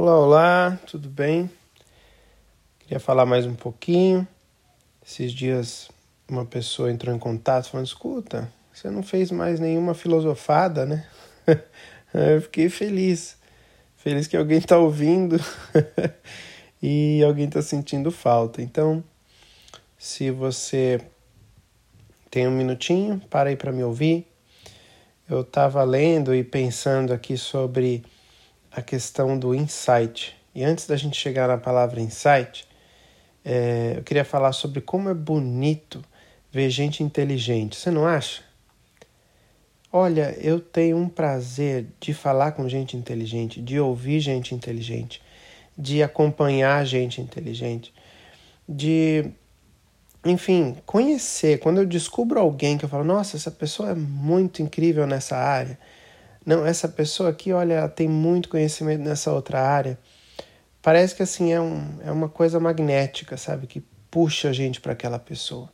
Olá, olá, tudo bem? Queria falar mais um pouquinho. Esses dias uma pessoa entrou em contato falando: escuta, você não fez mais nenhuma filosofada, né? Eu fiquei feliz. Feliz que alguém está ouvindo e alguém está sentindo falta. Então, se você tem um minutinho, para aí para me ouvir. Eu estava lendo e pensando aqui sobre a questão do insight. E antes da gente chegar na palavra insight, é, eu queria falar sobre como é bonito ver gente inteligente. Você não acha? Olha, eu tenho um prazer de falar com gente inteligente, de ouvir gente inteligente, de acompanhar gente inteligente, de, enfim, conhecer. Quando eu descubro alguém que eu falo, nossa, essa pessoa é muito incrível nessa área. Não, essa pessoa aqui, olha, tem muito conhecimento nessa outra área. Parece que assim é, um, é uma coisa magnética, sabe? Que puxa a gente para aquela pessoa.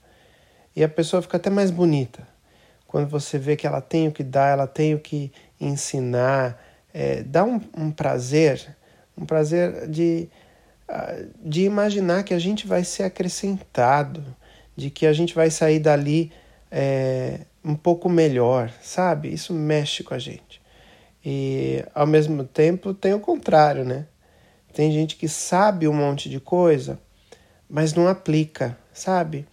E a pessoa fica até mais bonita. Quando você vê que ela tem o que dar, ela tem o que ensinar, é, dá um, um prazer, um prazer de, ah, de imaginar que a gente vai ser acrescentado, de que a gente vai sair dali é, um pouco melhor, sabe? Isso mexe com a gente. E ao mesmo tempo tem o contrário, né? Tem gente que sabe um monte de coisa, mas não aplica, sabe?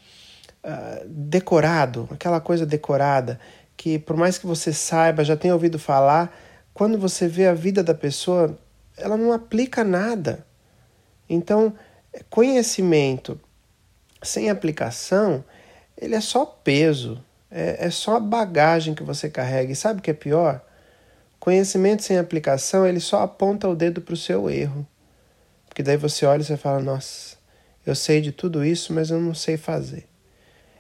Uh, decorado, aquela coisa decorada, que por mais que você saiba, já tenha ouvido falar, quando você vê a vida da pessoa, ela não aplica nada. Então, conhecimento sem aplicação, ele é só peso, é, é só bagagem que você carrega. E sabe o que é pior? Conhecimento sem aplicação, ele só aponta o dedo para o seu erro. Porque daí você olha e você fala: Nossa, eu sei de tudo isso, mas eu não sei fazer.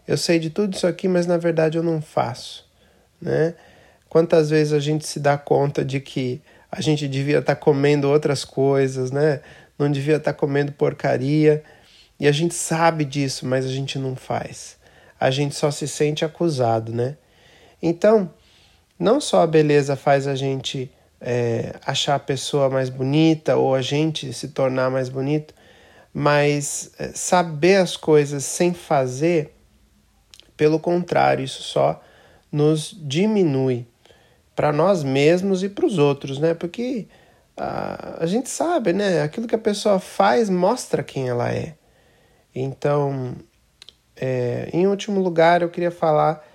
Eu sei de tudo isso aqui, mas na verdade eu não faço. Né? Quantas vezes a gente se dá conta de que a gente devia estar tá comendo outras coisas, né? não devia estar tá comendo porcaria, e a gente sabe disso, mas a gente não faz. A gente só se sente acusado, né? Então, não só a beleza faz a gente é, achar a pessoa mais bonita ou a gente se tornar mais bonito, mas é, saber as coisas sem fazer, pelo contrário, isso só nos diminui para nós mesmos e para os outros, né? Porque a, a gente sabe, né? Aquilo que a pessoa faz mostra quem ela é. Então, é, em último lugar, eu queria falar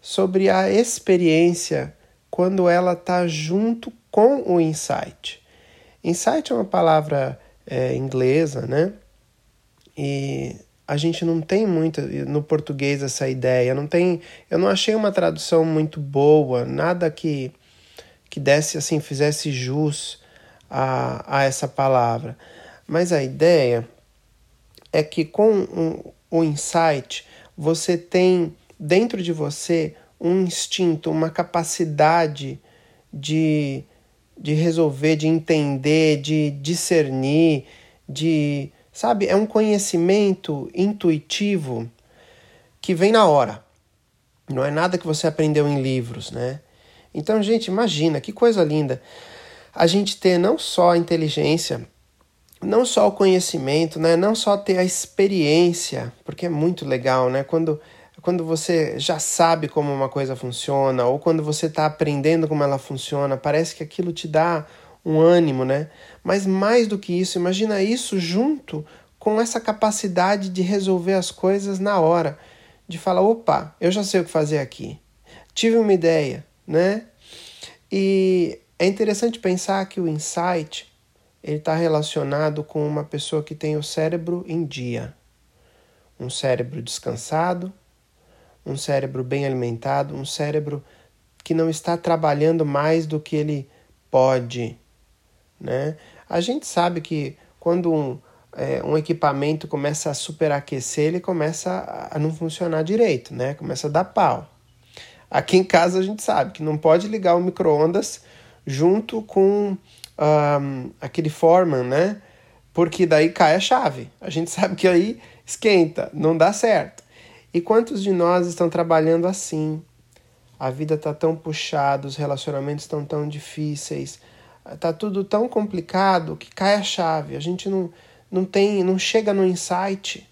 sobre a experiência quando ela está junto com o insight. Insight é uma palavra é, inglesa, né? E a gente não tem muito no português essa ideia. Não tem, eu não achei uma tradução muito boa, nada que que desse assim, fizesse jus a, a essa palavra. Mas a ideia é que com um, o insight você tem dentro de você um instinto, uma capacidade de, de resolver, de entender, de discernir, de. Sabe? É um conhecimento intuitivo que vem na hora. Não é nada que você aprendeu em livros, né? Então, gente, imagina que coisa linda a gente ter não só a inteligência, não só o conhecimento, né? Não só ter a experiência, porque é muito legal, né? Quando quando você já sabe como uma coisa funciona, ou quando você está aprendendo como ela funciona, parece que aquilo te dá um ânimo, né? Mas mais do que isso, imagina isso junto com essa capacidade de resolver as coisas na hora, de falar, opa, eu já sei o que fazer aqui, tive uma ideia, né? E é interessante pensar que o insight ele está relacionado com uma pessoa que tem o cérebro em dia, um cérebro descansado, um cérebro bem alimentado, um cérebro que não está trabalhando mais do que ele pode. Né? A gente sabe que quando um, é, um equipamento começa a superaquecer, ele começa a não funcionar direito, né? começa a dar pau. Aqui em casa a gente sabe que não pode ligar o micro-ondas junto com um, aquele Foreman, né? Porque daí cai a chave. A gente sabe que aí esquenta, não dá certo. E quantos de nós estão trabalhando assim? A vida está tão puxada, os relacionamentos estão tão difíceis, tá tudo tão complicado que cai a chave. A gente não, não tem, não chega no insight.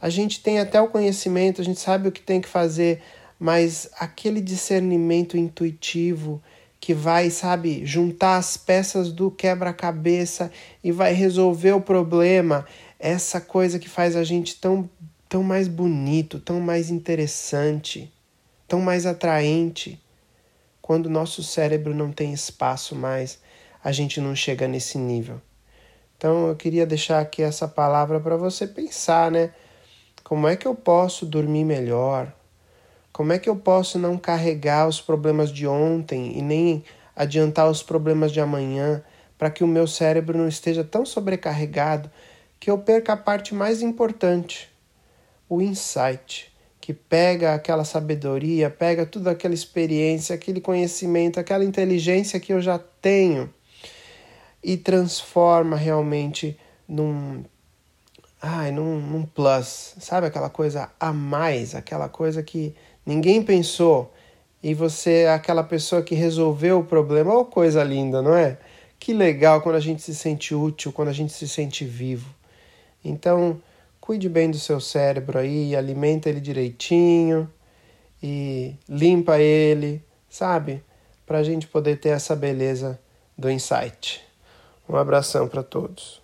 A gente tem até o conhecimento, a gente sabe o que tem que fazer, mas aquele discernimento intuitivo que vai, sabe, juntar as peças do quebra-cabeça e vai resolver o problema, essa coisa que faz a gente tão, tão mais bonito, tão mais interessante, tão mais atraente. Quando o nosso cérebro não tem espaço mais, a gente não chega nesse nível. Então eu queria deixar aqui essa palavra para você pensar, né? Como é que eu posso dormir melhor? Como é que eu posso não carregar os problemas de ontem e nem adiantar os problemas de amanhã para que o meu cérebro não esteja tão sobrecarregado que eu perca a parte mais importante, o insight que pega aquela sabedoria, pega toda aquela experiência, aquele conhecimento, aquela inteligência que eu já tenho e transforma realmente num ai, num, num plus, sabe aquela coisa a mais, aquela coisa que ninguém pensou e você é aquela pessoa que resolveu o problema, oh coisa linda, não é? Que legal quando a gente se sente útil, quando a gente se sente vivo. Então, Cuide bem do seu cérebro aí, alimenta ele direitinho e limpa ele, sabe? Para a gente poder ter essa beleza do insight. Um abração para todos.